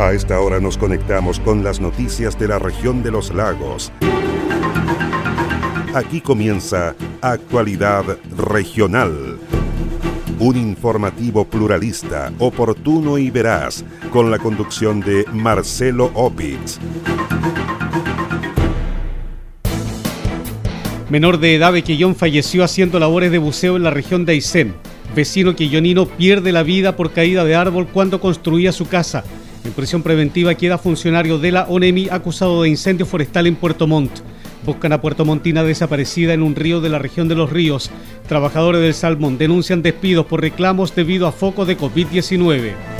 A esta hora nos conectamos con las noticias de la región de los lagos. Aquí comienza Actualidad Regional. Un informativo pluralista, oportuno y veraz, con la conducción de Marcelo Opitz. Menor de edad de Quillón falleció haciendo labores de buceo en la región de Aysén. Vecino quillonino pierde la vida por caída de árbol cuando construía su casa. En prisión preventiva queda funcionario de la ONEMI acusado de incendio forestal en Puerto Montt. Buscan a Puerto Montina desaparecida en un río de la región de Los Ríos. Trabajadores del Salmón denuncian despidos por reclamos debido a focos de COVID-19.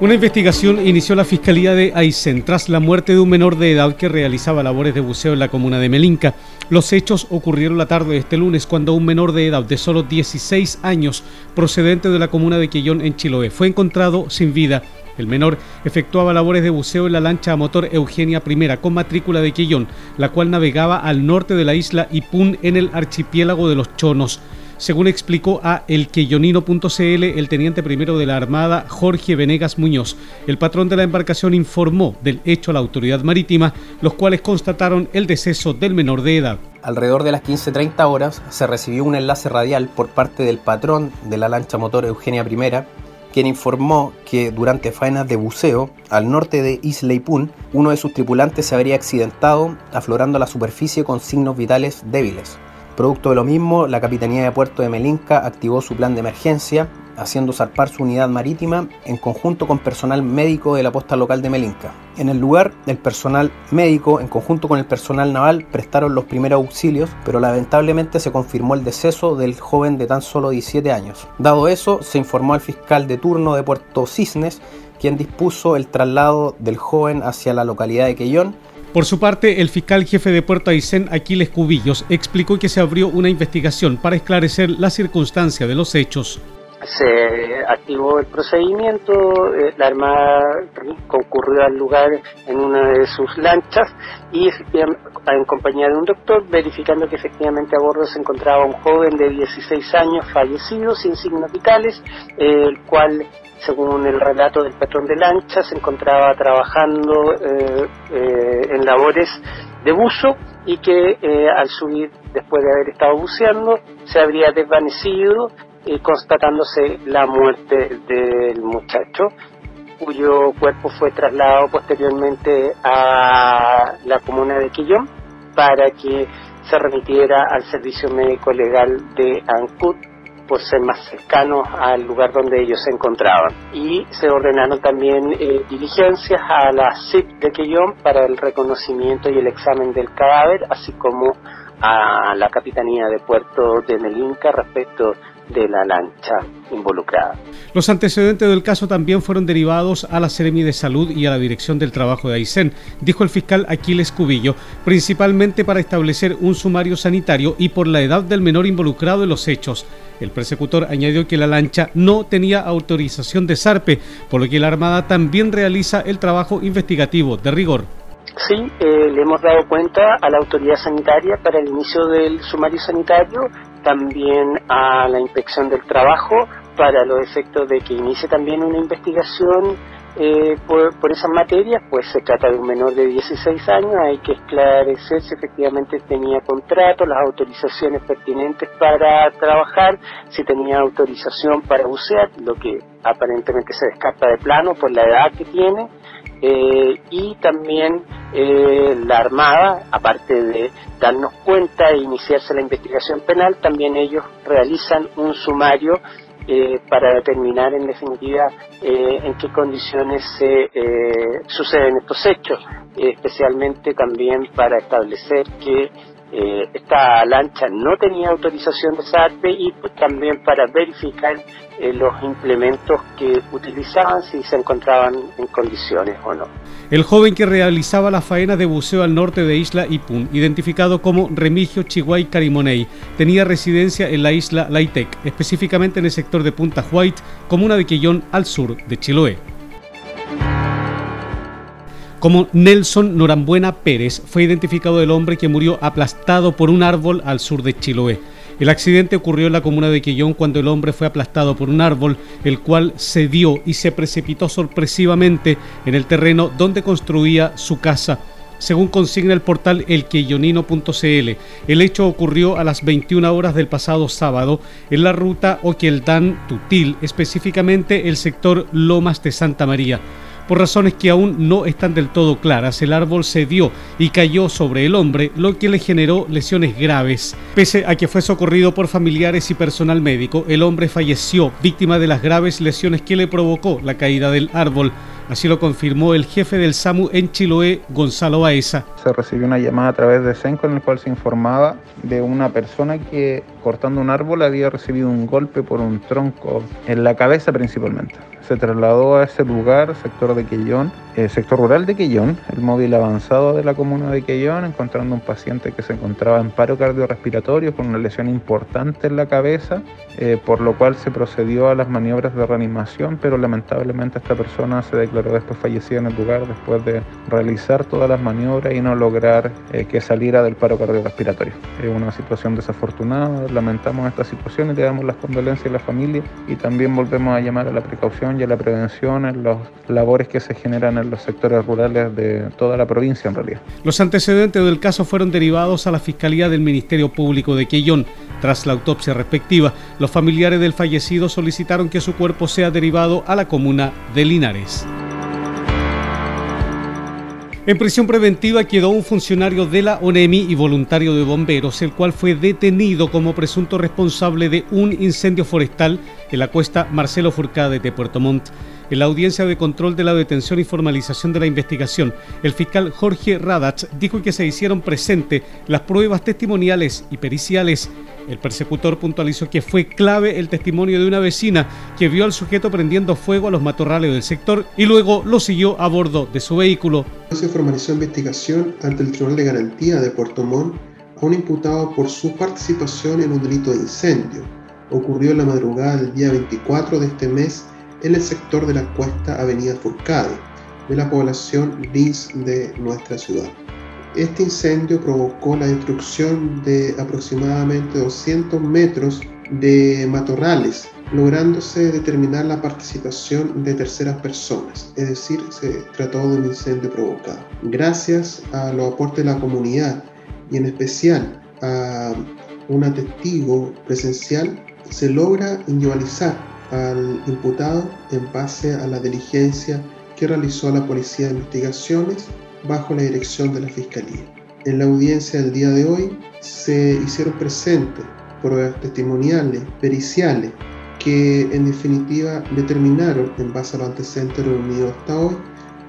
Una investigación inició la Fiscalía de Aysén tras la muerte de un menor de edad que realizaba labores de buceo en la comuna de Melinca. Los hechos ocurrieron la tarde de este lunes cuando un menor de edad de solo 16 años, procedente de la comuna de Quillón en Chiloé, fue encontrado sin vida. El menor efectuaba labores de buceo en la lancha a motor Eugenia I con matrícula de Quillón, la cual navegaba al norte de la isla Ipún en el archipiélago de los Chonos. Según explicó a elqueyonino.cl el teniente primero de la Armada Jorge Venegas Muñoz, el patrón de la embarcación informó del hecho a la autoridad marítima, los cuales constataron el deceso del menor de edad. Alrededor de las 15.30 horas se recibió un enlace radial por parte del patrón de la lancha motor Eugenia I, quien informó que durante faenas de buceo al norte de Isla uno de sus tripulantes se habría accidentado aflorando a la superficie con signos vitales débiles. Producto de lo mismo, la Capitanía de Puerto de Melinca activó su plan de emergencia, haciendo zarpar su unidad marítima en conjunto con personal médico de la posta local de Melinca. En el lugar, el personal médico, en conjunto con el personal naval, prestaron los primeros auxilios, pero lamentablemente se confirmó el deceso del joven de tan solo 17 años. Dado eso, se informó al fiscal de turno de Puerto Cisnes, quien dispuso el traslado del joven hacia la localidad de Quellón, por su parte, el fiscal jefe de Puerto Aysén, Aquiles Cubillos, explicó que se abrió una investigación para esclarecer la circunstancia de los hechos. Se activó el procedimiento, eh, la Armada concurrió al lugar en una de sus lanchas y en compañía de un doctor, verificando que efectivamente a bordo se encontraba un joven de 16 años fallecido sin signos vitales, el cual según el relato del patrón de lancha, se encontraba trabajando eh, eh, en labores de buzo y que eh, al subir, después de haber estado buceando, se habría desvanecido, constatándose la muerte del muchacho, cuyo cuerpo fue trasladado posteriormente a la comuna de Quillón para que se remitiera al servicio médico legal de Ancut por ser más cercanos al lugar donde ellos se encontraban. Y se ordenaron también eh, diligencias a la CIP de Quellón para el reconocimiento y el examen del cadáver, así como a la Capitanía de Puerto de Melinca respecto de la lancha involucrada. Los antecedentes del caso también fueron derivados a la Seremi de Salud y a la Dirección del Trabajo de Aysén, dijo el fiscal Aquiles Cubillo, principalmente para establecer un sumario sanitario y por la edad del menor involucrado en los hechos. El persecutor añadió que la lancha no tenía autorización de zarpe, por lo que la Armada también realiza el trabajo investigativo de rigor. Sí, eh, le hemos dado cuenta a la autoridad sanitaria para el inicio del sumario sanitario, también a la inspección del trabajo para los efectos de que inicie también una investigación eh, por, por, esas materias, pues se trata de un menor de 16 años, hay que esclarecer si efectivamente tenía contrato, las autorizaciones pertinentes para trabajar, si tenía autorización para bucear, lo que aparentemente se descarta de plano por la edad que tiene, eh, y también eh, la Armada, aparte de darnos cuenta e iniciarse la investigación penal, también ellos realizan un sumario eh, para determinar en definitiva eh, en qué condiciones se eh, suceden estos hechos, especialmente también para establecer que eh, esta lancha no tenía autorización de SARPE y pues, también para verificar eh, los implementos que utilizaban si se encontraban en condiciones o no. El joven que realizaba la faena de buceo al norte de Isla Ipun, identificado como Remigio Chihuay Carimoney, tenía residencia en la isla Laitec, específicamente en el sector de Punta White, comuna de Quillón, al sur de Chiloé como Nelson Norambuena Pérez fue identificado el hombre que murió aplastado por un árbol al sur de Chiloé. El accidente ocurrió en la comuna de Quillón cuando el hombre fue aplastado por un árbol, el cual cedió y se precipitó sorpresivamente en el terreno donde construía su casa. Según consigna el portal elquillonino.cl, el hecho ocurrió a las 21 horas del pasado sábado en la ruta Oqueldán-Tutil, específicamente el sector Lomas de Santa María. Por razones que aún no están del todo claras, el árbol cedió y cayó sobre el hombre, lo que le generó lesiones graves. Pese a que fue socorrido por familiares y personal médico, el hombre falleció víctima de las graves lesiones que le provocó la caída del árbol. Así lo confirmó el jefe del SAMU en Chiloé, Gonzalo Baeza. Se recibió una llamada a través de CENCO en el cual se informaba de una persona que cortando un árbol había recibido un golpe por un tronco en la cabeza principalmente se trasladó a ese lugar, sector de Quellón, eh, sector rural de Quellón, el móvil avanzado de la comuna de Quellón, encontrando un paciente que se encontraba en paro cardiorrespiratorio con una lesión importante en la cabeza, eh, por lo cual se procedió a las maniobras de reanimación, pero lamentablemente esta persona se declaró después fallecida en el lugar después de realizar todas las maniobras y no lograr eh, que saliera del paro cardiorrespiratorio. Es una situación desafortunada, lamentamos esta situación y le damos las condolencias a la familia y también volvemos a llamar a la precaución y a la prevención en las labores que se generan en los sectores rurales de toda la provincia en realidad. Los antecedentes del caso fueron derivados a la Fiscalía del Ministerio Público de Quellón. Tras la autopsia respectiva, los familiares del fallecido solicitaron que su cuerpo sea derivado a la comuna de Linares. En prisión preventiva quedó un funcionario de la ONEMI y voluntario de bomberos, el cual fue detenido como presunto responsable de un incendio forestal en la cuesta Marcelo Furcade de Puerto Montt. En la audiencia de control de la detención y formalización de la investigación, el fiscal Jorge Radach dijo que se hicieron presentes las pruebas testimoniales y periciales. El persecutor puntualizó que fue clave el testimonio de una vecina que vio al sujeto prendiendo fuego a los matorrales del sector y luego lo siguió a bordo de su vehículo. Se formalizó investigación ante el Tribunal de Garantía de Puerto Montt a un imputado por su participación en un delito de incendio. Ocurrió en la madrugada del día 24 de este mes en el sector de la cuesta Avenida Furcade, de la población Lins de nuestra ciudad. Este incendio provocó la destrucción de aproximadamente 200 metros de matorrales, lográndose determinar la participación de terceras personas, es decir, se trató de un incendio provocado. Gracias a los aportes de la comunidad y en especial a un testigo presencial, se logra individualizar al imputado en base a la diligencia que realizó la Policía de Investigaciones bajo la dirección de la Fiscalía. En la audiencia del día de hoy se hicieron presentes pruebas testimoniales, periciales, que en definitiva determinaron, en base a los antecedentes reunidos hasta hoy,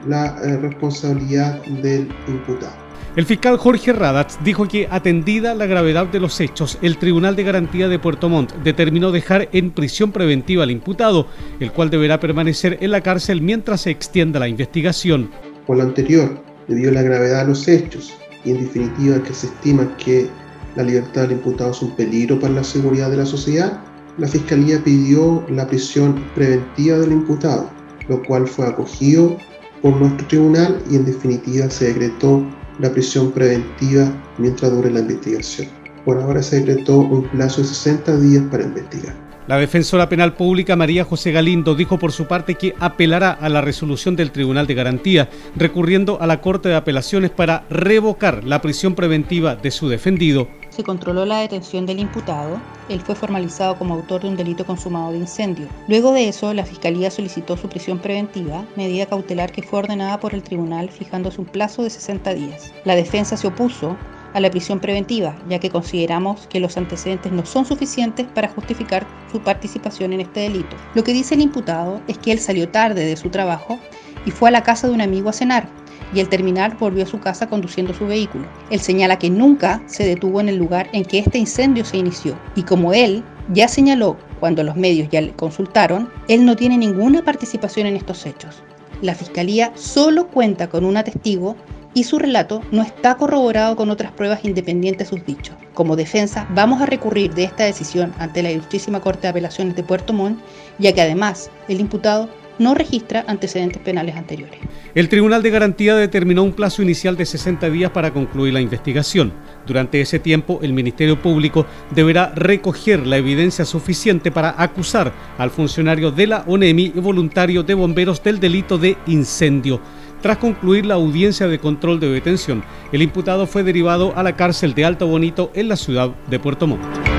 la eh, responsabilidad del imputado. El fiscal Jorge Radatz dijo que, atendida la gravedad de los hechos, el Tribunal de Garantía de Puerto Montt determinó dejar en prisión preventiva al imputado, el cual deberá permanecer en la cárcel mientras se extienda la investigación. Por lo anterior, debido a la gravedad de los hechos y en definitiva que se estima que la libertad del imputado es un peligro para la seguridad de la sociedad, la Fiscalía pidió la prisión preventiva del imputado, lo cual fue acogido por nuestro tribunal y en definitiva se decretó la prisión preventiva mientras dure la investigación. Por ahora se decretó un plazo de 60 días para investigar. La defensora penal pública María José Galindo dijo por su parte que apelará a la resolución del Tribunal de Garantía, recurriendo a la Corte de Apelaciones para revocar la prisión preventiva de su defendido se controló la detención del imputado, él fue formalizado como autor de un delito consumado de incendio. Luego de eso, la Fiscalía solicitó su prisión preventiva, medida cautelar que fue ordenada por el tribunal fijándose un plazo de 60 días. La defensa se opuso a la prisión preventiva, ya que consideramos que los antecedentes no son suficientes para justificar su participación en este delito. Lo que dice el imputado es que él salió tarde de su trabajo y fue a la casa de un amigo a cenar y al terminar volvió a su casa conduciendo su vehículo. Él señala que nunca se detuvo en el lugar en que este incendio se inició y como él ya señaló cuando los medios ya le consultaron, él no tiene ninguna participación en estos hechos. La Fiscalía solo cuenta con un testigo y su relato no está corroborado con otras pruebas independientes de sus dichos. Como defensa, vamos a recurrir de esta decisión ante la Ilustrísima Corte de Apelaciones de Puerto Montt, ya que además el imputado no registra antecedentes penales anteriores. El Tribunal de Garantía determinó un plazo inicial de 60 días para concluir la investigación. Durante ese tiempo, el Ministerio Público deberá recoger la evidencia suficiente para acusar al funcionario de la ONEMI y voluntario de bomberos del delito de incendio. Tras concluir la audiencia de control de detención, el imputado fue derivado a la cárcel de Alto Bonito en la ciudad de Puerto Montt.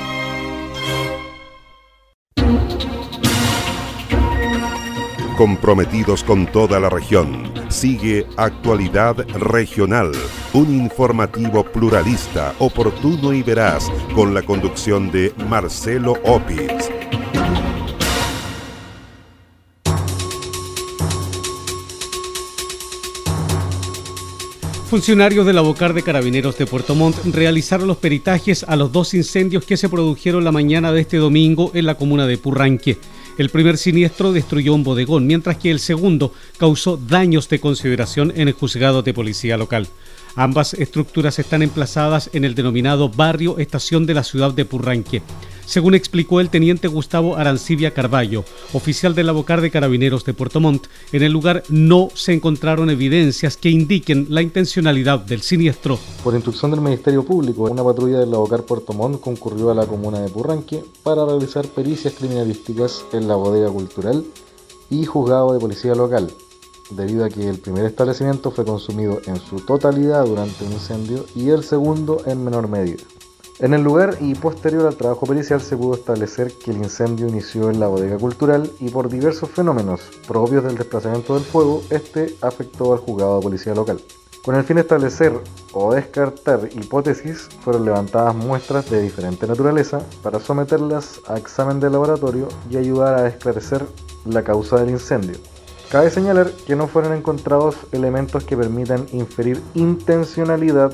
Comprometidos con toda la región. Sigue Actualidad Regional, un informativo pluralista, oportuno y veraz, con la conducción de Marcelo Opitz. Funcionarios de la Bocar de Carabineros de Puerto Montt realizaron los peritajes a los dos incendios que se produjeron la mañana de este domingo en la comuna de Purranque. El primer siniestro destruyó un bodegón, mientras que el segundo causó daños de consideración en el juzgado de policía local. Ambas estructuras están emplazadas en el denominado barrio estación de la ciudad de Purranque. Según explicó el teniente Gustavo Arancibia Carballo, oficial del Abocar de Carabineros de Puerto Montt, en el lugar no se encontraron evidencias que indiquen la intencionalidad del siniestro. Por instrucción del Ministerio Público, una patrulla del Abocar Puerto Montt concurrió a la comuna de Purranque para realizar pericias criminalísticas en la bodega cultural y juzgado de policía local, debido a que el primer establecimiento fue consumido en su totalidad durante un incendio y el segundo en menor medida. En el lugar y posterior al trabajo pericial se pudo establecer que el incendio inició en la bodega cultural y por diversos fenómenos propios del desplazamiento del fuego, este afectó al juzgado de policía local. Con el fin de establecer o descartar hipótesis, fueron levantadas muestras de diferente naturaleza para someterlas a examen de laboratorio y ayudar a esclarecer la causa del incendio. Cabe señalar que no fueron encontrados elementos que permitan inferir intencionalidad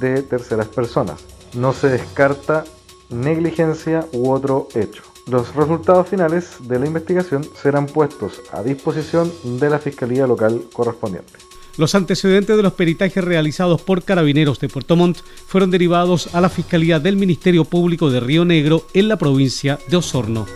de terceras personas. No se descarta negligencia u otro hecho. Los resultados finales de la investigación serán puestos a disposición de la Fiscalía Local correspondiente. Los antecedentes de los peritajes realizados por carabineros de Puerto Montt fueron derivados a la Fiscalía del Ministerio Público de Río Negro en la provincia de Osorno.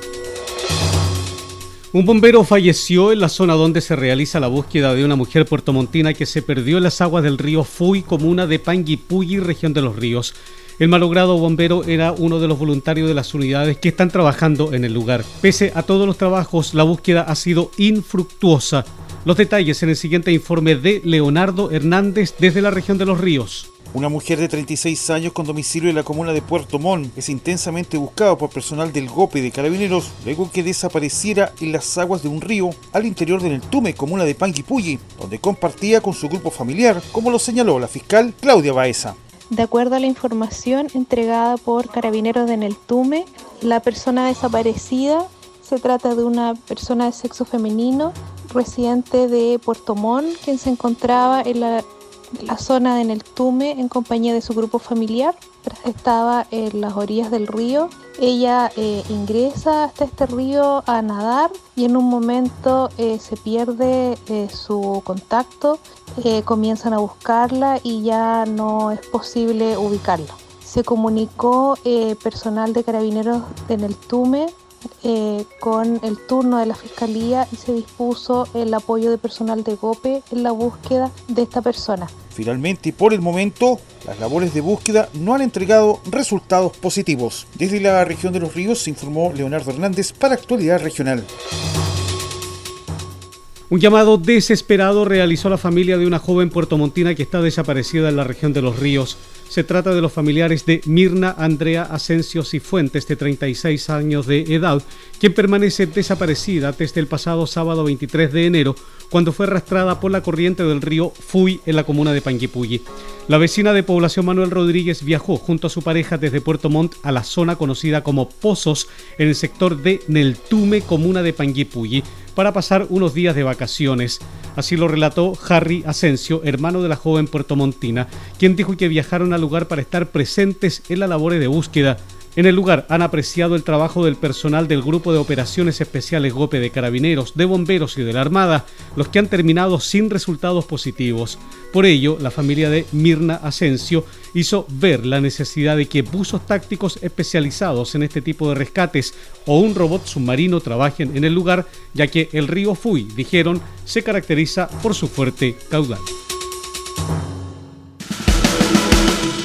Un bombero falleció en la zona donde se realiza la búsqueda de una mujer puertomontina que se perdió en las aguas del río Fui, comuna de Panguipulli, región de los ríos. El malogrado bombero era uno de los voluntarios de las unidades que están trabajando en el lugar. Pese a todos los trabajos, la búsqueda ha sido infructuosa. Los detalles en el siguiente informe de Leonardo Hernández desde la región de los ríos. Una mujer de 36 años con domicilio en la comuna de Puerto Montt es intensamente buscada por personal del GOPE de Carabineros luego que desapareciera en las aguas de un río al interior de Neltume, comuna de Panguipulli, donde compartía con su grupo familiar, como lo señaló la fiscal Claudia Baeza. De acuerdo a la información entregada por Carabineros de Neltume, la persona desaparecida se trata de una persona de sexo femenino residente de Puerto Montt, quien se encontraba en la la zona de Neltume en compañía de su grupo familiar. Estaba en las orillas del río. Ella eh, ingresa hasta este río a nadar y en un momento eh, se pierde eh, su contacto. comienzan a buscarla y ya no es posible ubicarla. Se comunicó personal de carabineros de Neltume con el turno de la Fiscalía y se dispuso el apoyo de personal de GOPE en la búsqueda de esta persona. Finalmente por el momento, las labores de búsqueda no han entregado resultados positivos. Desde la región de los ríos se informó Leonardo Hernández para Actualidad Regional. Un llamado desesperado realizó la familia de una joven puertomontina que está desaparecida en la región de los ríos. Se trata de los familiares de Mirna Andrea Asensio Cifuentes, de 36 años de edad, quien permanece desaparecida desde el pasado sábado 23 de enero, cuando fue arrastrada por la corriente del río Fui en la comuna de Panguipulli. La vecina de población Manuel Rodríguez viajó junto a su pareja desde Puerto Montt a la zona conocida como Pozos, en el sector de Neltume, comuna de Panguipulli, para pasar unos días de vacaciones. Así lo relató Harry Asensio, hermano de la joven puertomontina, quien dijo que viajaron al lugar para estar presentes en la labores de búsqueda. En el lugar han apreciado el trabajo del personal del Grupo de Operaciones Especiales GOPE de Carabineros, de Bomberos y de la Armada, los que han terminado sin resultados positivos. Por ello, la familia de Mirna Asensio hizo ver la necesidad de que buzos tácticos especializados en este tipo de rescates o un robot submarino trabajen en el lugar, ya que el río Fui, dijeron, se caracteriza por su fuerte caudal.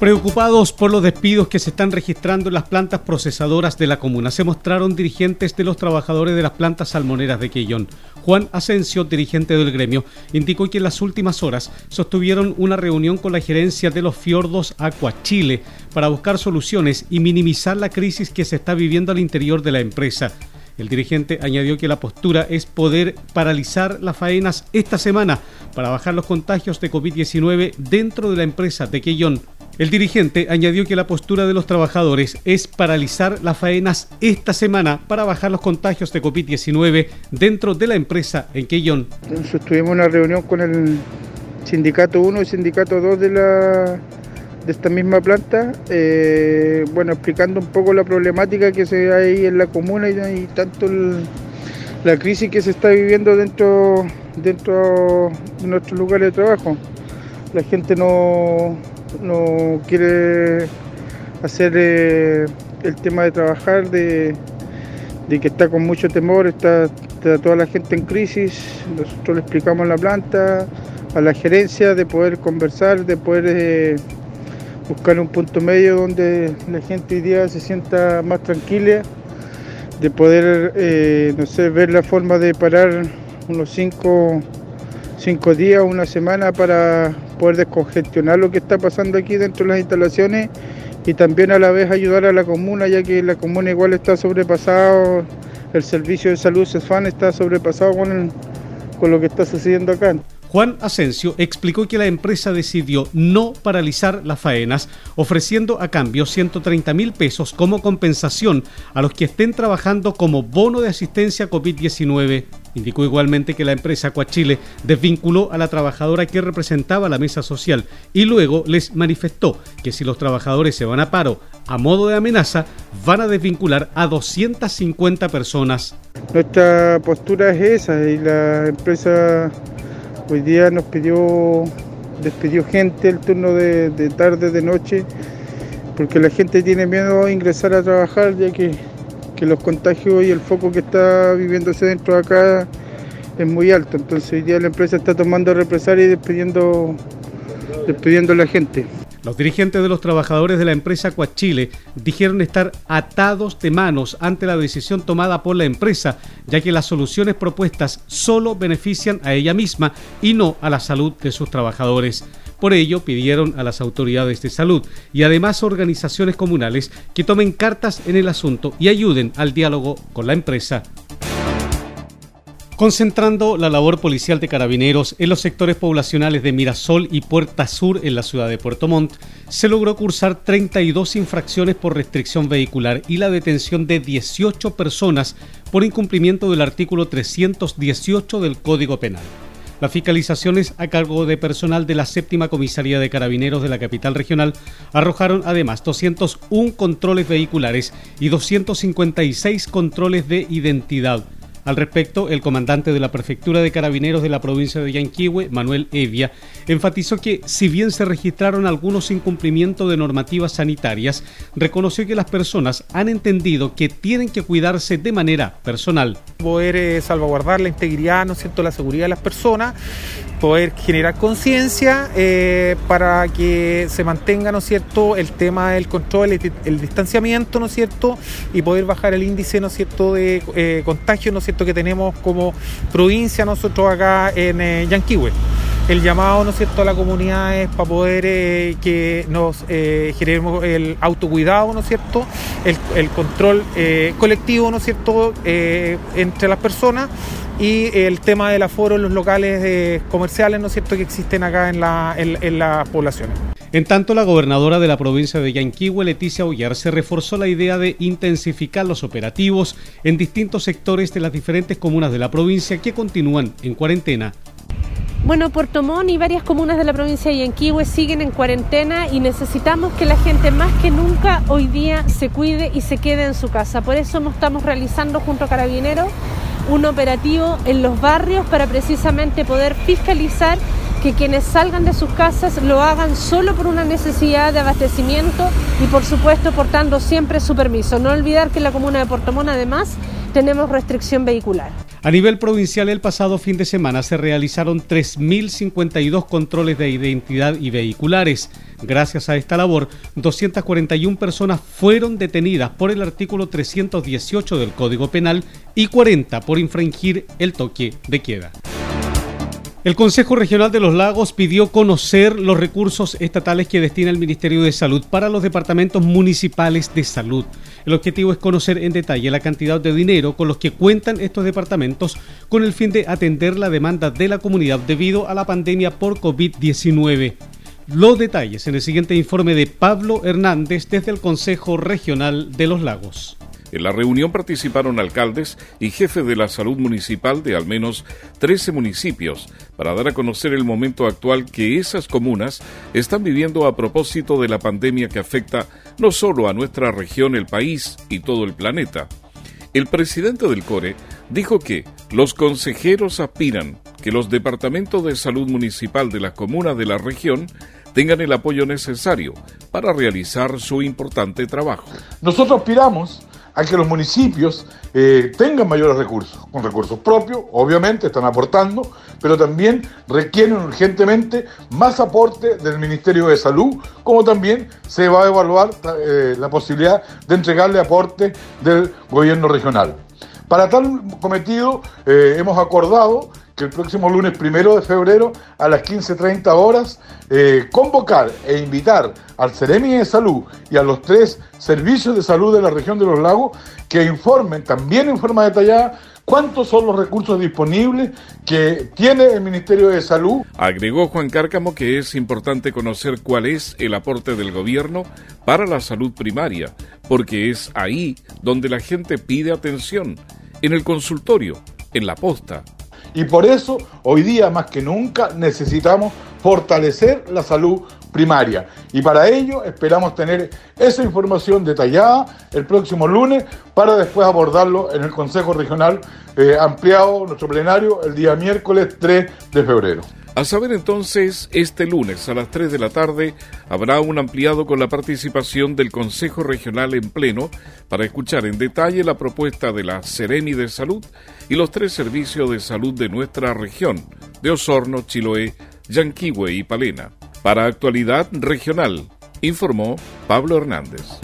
Preocupados por los despidos que se están registrando en las plantas procesadoras de la comuna, se mostraron dirigentes de los trabajadores de las plantas salmoneras de Quellón. Juan Asensio, dirigente del gremio, indicó que en las últimas horas sostuvieron una reunión con la gerencia de los fiordos Aqua Chile para buscar soluciones y minimizar la crisis que se está viviendo al interior de la empresa. El dirigente añadió que la postura es poder paralizar las faenas esta semana para bajar los contagios de COVID-19 dentro de la empresa de Quellón el dirigente añadió que la postura de los trabajadores es paralizar las faenas esta semana para bajar los contagios de COVID-19 dentro de la empresa en Quellón. Entonces tuvimos una reunión con el sindicato 1 y sindicato 2 de, la, de esta misma planta, eh, bueno, explicando un poco la problemática que se hay en la comuna y, tanto la crisis que se está viviendo dentro, dentro de nuestros lugares de trabajo. la gente no, no quiere hacer eh, el tema de trabajar, de, que está con mucho temor, está, toda la gente en crisis, nosotros le explicamos la planta, a la gerencia, de poder conversar, de poder eh, buscar un punto medio donde la gente hoy día se sienta más tranquila, de poder, eh, no sé, ver la forma de parar unos cinco, cinco días, una semana para poder descongestionar lo que está pasando aquí dentro de las instalaciones y también a la vez ayudar a la comuna, ya que la comuna igual está sobrepasado, el servicio de salud CESFAN está sobrepasado con, con lo que está sucediendo acá. Juan Asensio explicó que la empresa decidió no paralizar las faenas, ofreciendo a cambio 130 mil pesos como compensación a los que estén trabajando como bono de asistencia COVID-19. Indicó igualmente que la empresa Coachile desvinculó a la trabajadora que representaba la mesa social y luego les manifestó que si los trabajadores se van a paro a modo de amenaza, van a desvincular a 250 personas. Nuestra postura es esa y la empresa Hoy día nos pidió, despidió gente el turno de, tarde, de noche, porque la gente tiene miedo a ingresar a trabajar, ya que, los contagios y el foco que está viviéndose dentro de acá es muy alto. Entonces hoy día la empresa está tomando represalia y despidiendo, despidiendo a la gente. Los dirigentes de los trabajadores de la empresa Coachile dijeron estar atados de manos ante la decisión tomada por la empresa, ya que las soluciones propuestas solo benefician a ella misma y no a la salud de sus trabajadores. Por ello, pidieron a las autoridades de salud y además organizaciones comunales que tomen cartas en el asunto y ayuden al diálogo con la empresa. Concentrando la labor policial de carabineros en los sectores poblacionales de Mirasol y Puerta Sur en la ciudad de Puerto Montt, se logró cursar 32 infracciones por restricción vehicular y la detención de 18 personas por incumplimiento del artículo 318 del Código Penal. Las fiscalizaciones a cargo de personal de la séptima comisaría de carabineros de la capital regional arrojaron además 201 controles vehiculares y 256 controles de identidad al respecto, el comandante de la Prefectura de Carabineros de la provincia de Yanquihue, Manuel Evia, enfatizó que si bien se registraron algunos incumplimientos de normativas sanitarias, reconoció que las personas han entendido que tienen que cuidarse de manera personal. Poder eh, salvaguardar la integridad, ¿no es cierto?, la seguridad de las personas, poder generar conciencia eh, para que se mantenga, ¿no es cierto?, el tema del control, el, distanciamiento, ¿no es cierto?, y poder bajar el índice, ¿no es cierto?, de eh, contagio, ¿no es cierto?, que tenemos como provincia nosotros acá en eh, Yanquihue. El llamado, ¿no es cierto?, a la comunidad es para poder eh, que nos eh, generemos el autocuidado, ¿no es cierto?, el, control eh, colectivo, ¿no es cierto?, entre las personas y el tema del aforo en los locales comerciales, ¿no es cierto?, que existen acá en, la, en las poblaciones. En tanto, la gobernadora de la provincia de Yanquihue, Leticia Ollar, se reforzó la idea de intensificar los operativos en distintos sectores de las diferentes comunas de la provincia que continúan en cuarentena. Bueno, Puerto Montt y varias comunas de la provincia de Yanquihue siguen en cuarentena y necesitamos que la gente más que nunca hoy día se cuide y se quede en su casa. Por eso estamos realizando junto a Carabineros un operativo en los barrios para precisamente poder fiscalizar que quienes salgan de sus casas lo hagan solo por una necesidad de abastecimiento y por supuesto portando siempre su permiso. No olvidar que en la comuna de Portomón además tenemos restricción vehicular. A nivel provincial, el pasado fin de semana se realizaron 3.052 controles de identidad y vehiculares. Gracias a esta labor, 241 personas fueron detenidas por el artículo 318 del Código Penal y 40 por infringir el toque de queda. El Consejo Regional de los Lagos pidió conocer los recursos estatales que destina el Ministerio de Salud para los departamentos municipales de salud. El objetivo es conocer en detalle la cantidad de dinero con los que cuentan estos departamentos con el fin de atender la demanda de la comunidad debido a la pandemia por COVID-19. Los detalles en el siguiente informe de Pablo Hernández desde el Consejo Regional de los Lagos. En la reunión participaron alcaldes y jefes de la salud municipal de al menos 13 municipios para dar a conocer el momento actual que esas comunas están viviendo a propósito de la pandemia que afecta no solo a nuestra región, el país y todo el planeta. El presidente del CORE dijo que los consejeros aspiran que los departamentos de salud municipal de las comunas de la región tengan el apoyo necesario para realizar su importante trabajo. Nosotros aspiramos a que los municipios eh, tengan mayores recursos, con recursos propios, obviamente están aportando, pero también requieren urgentemente más aporte del Ministerio de Salud, como también se va a evaluar eh, la posibilidad de entregarle aporte del gobierno regional. Para tal cometido, eh, hemos acordado que el próximo lunes primero de febrero a las 15.30 horas eh, convocar e invitar al Ceremi de Salud y a los tres servicios de salud de la región de los lagos que informen también en forma detallada cuántos son los recursos disponibles que tiene el Ministerio de Salud. Agregó Juan Cárcamo que es importante conocer cuál es el aporte del gobierno para la salud primaria, porque es ahí donde la gente pide atención, en el consultorio, en la posta, y por eso hoy día más que nunca necesitamos fortalecer la salud primaria. Y para ello esperamos tener esa información detallada el próximo lunes para después abordarlo en el Consejo Regional eh, ampliado, nuestro plenario, el día miércoles 3 de febrero. A saber entonces, este lunes a las 3 de la tarde habrá un ampliado con la participación del Consejo Regional en pleno para escuchar en detalle la propuesta de la Sereni de Salud y los tres servicios de salud de nuestra región, de Osorno, Chiloé, Yanquihue y Palena. Para actualidad regional, informó Pablo Hernández.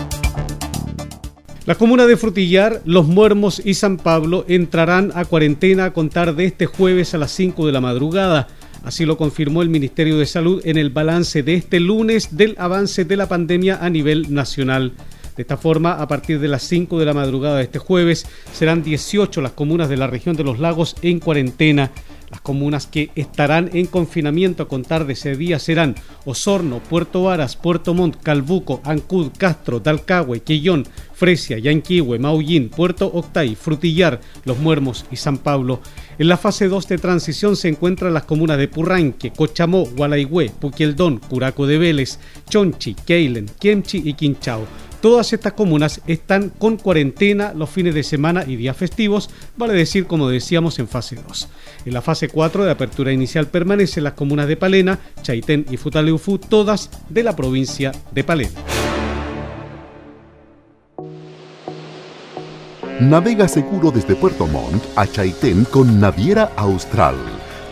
La comuna de Frutillar, Los Muermos y San Pablo entrarán a cuarentena a contar de este jueves a las 5 de la madrugada. Así lo confirmó el Ministerio de Salud en el balance de este lunes del avance de la pandemia a nivel nacional. De esta forma, a partir de las 5 de la madrugada de este jueves, serán 18 las comunas de la región de los lagos en cuarentena. Las comunas que estarán en confinamiento a contar de ese día serán Osorno, Puerto Varas, Puerto Montt, Calbuco, Ancud, Castro, Dalcahue, Quillón, Fresia, Yanquihue, Maullín, Puerto Octay, Frutillar, Los Muermos y San Pablo. En la fase 2 de transición se encuentran las comunas de Purranque, Cochamó, Gualaigüe, Puquieldón, Curaco de Vélez, Chonchi, Keilen, Quemchi y Quinchao. Todas estas comunas están con cuarentena los fines de semana y días festivos, vale decir como decíamos en fase 2. En la fase 4 de apertura inicial permanecen las comunas de Palena, Chaitén y Futaleufu, todas de la provincia de Palena. Navega seguro desde Puerto Montt a Chaitén con Naviera Austral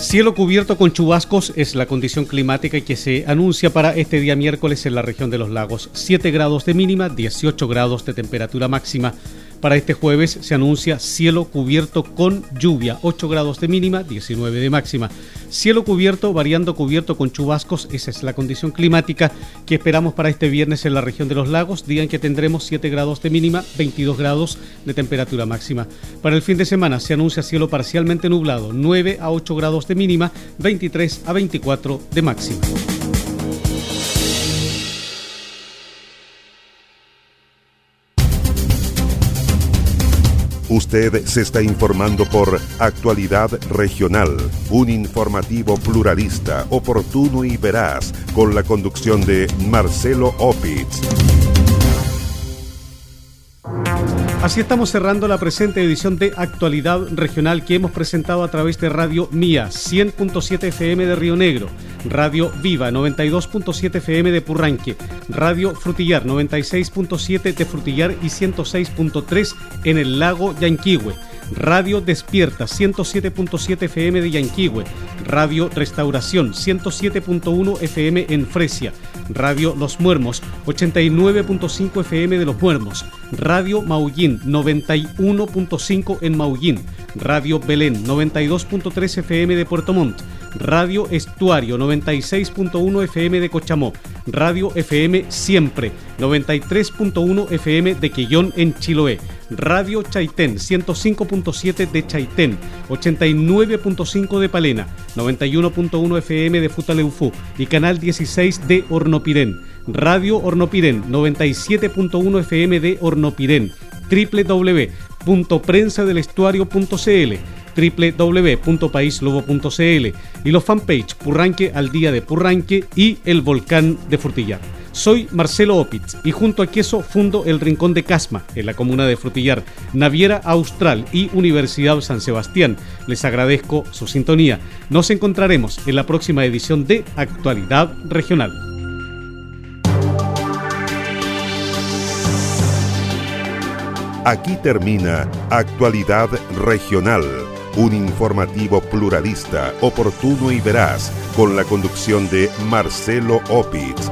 Cielo cubierto con chubascos es la condición climática que se anuncia para este día miércoles en la región de los lagos. 7 grados de mínima, 18 grados de temperatura máxima. Para este jueves se anuncia cielo cubierto con lluvia, 8 grados de mínima, 19 de máxima. Cielo cubierto, variando cubierto con chubascos, esa es la condición climática que esperamos para este viernes en la región de los lagos, día en que tendremos 7 grados de mínima, 22 grados de temperatura máxima. Para el fin de semana se anuncia cielo parcialmente nublado, 9 a 8 grados de mínima, 23 a 24 de máxima. Usted se está informando por Actualidad Regional, un informativo pluralista, oportuno y veraz, con la conducción de Marcelo Opitz. Así estamos cerrando la presente edición de Actualidad Regional que hemos presentado a través de Radio Mía 100.7 FM de Río Negro, Radio Viva 92.7 FM de Purranque, Radio Frutillar 96.7 de Frutillar y 106.3 en el lago Yanquihue. Radio Despierta 107.7 FM de Yanquihue, Radio Restauración 107.1 FM en Fresia, Radio Los Muermos 89.5 FM de Los Muermos, Radio Maullín 91.5 en Maullín, Radio Belén 92.3 FM de Puerto Montt, Radio Estuario 96.1 FM de Cochamó, Radio FM Siempre 93.1 FM de Quillón en Chiloé, Radio Chaitén 105.7 de Chaitén, 89.5 de Palena, 91.1 FM de Futaleufú y Canal 16 de Hornopirén, Radio Hornopirén 97.1 FM de Hornopirén, www.prensadelestuario.cl www.paislobo.cl y los fanpage Purranque al día de Purranque y el volcán de Frutillar. Soy Marcelo Opitz y junto a Queso fundo el Rincón de Casma en la comuna de Frutillar, Naviera Austral y Universidad San Sebastián. Les agradezco su sintonía. Nos encontraremos en la próxima edición de Actualidad Regional. Aquí termina Actualidad Regional, un informativo pluralista, oportuno y veraz, con la conducción de Marcelo Opitz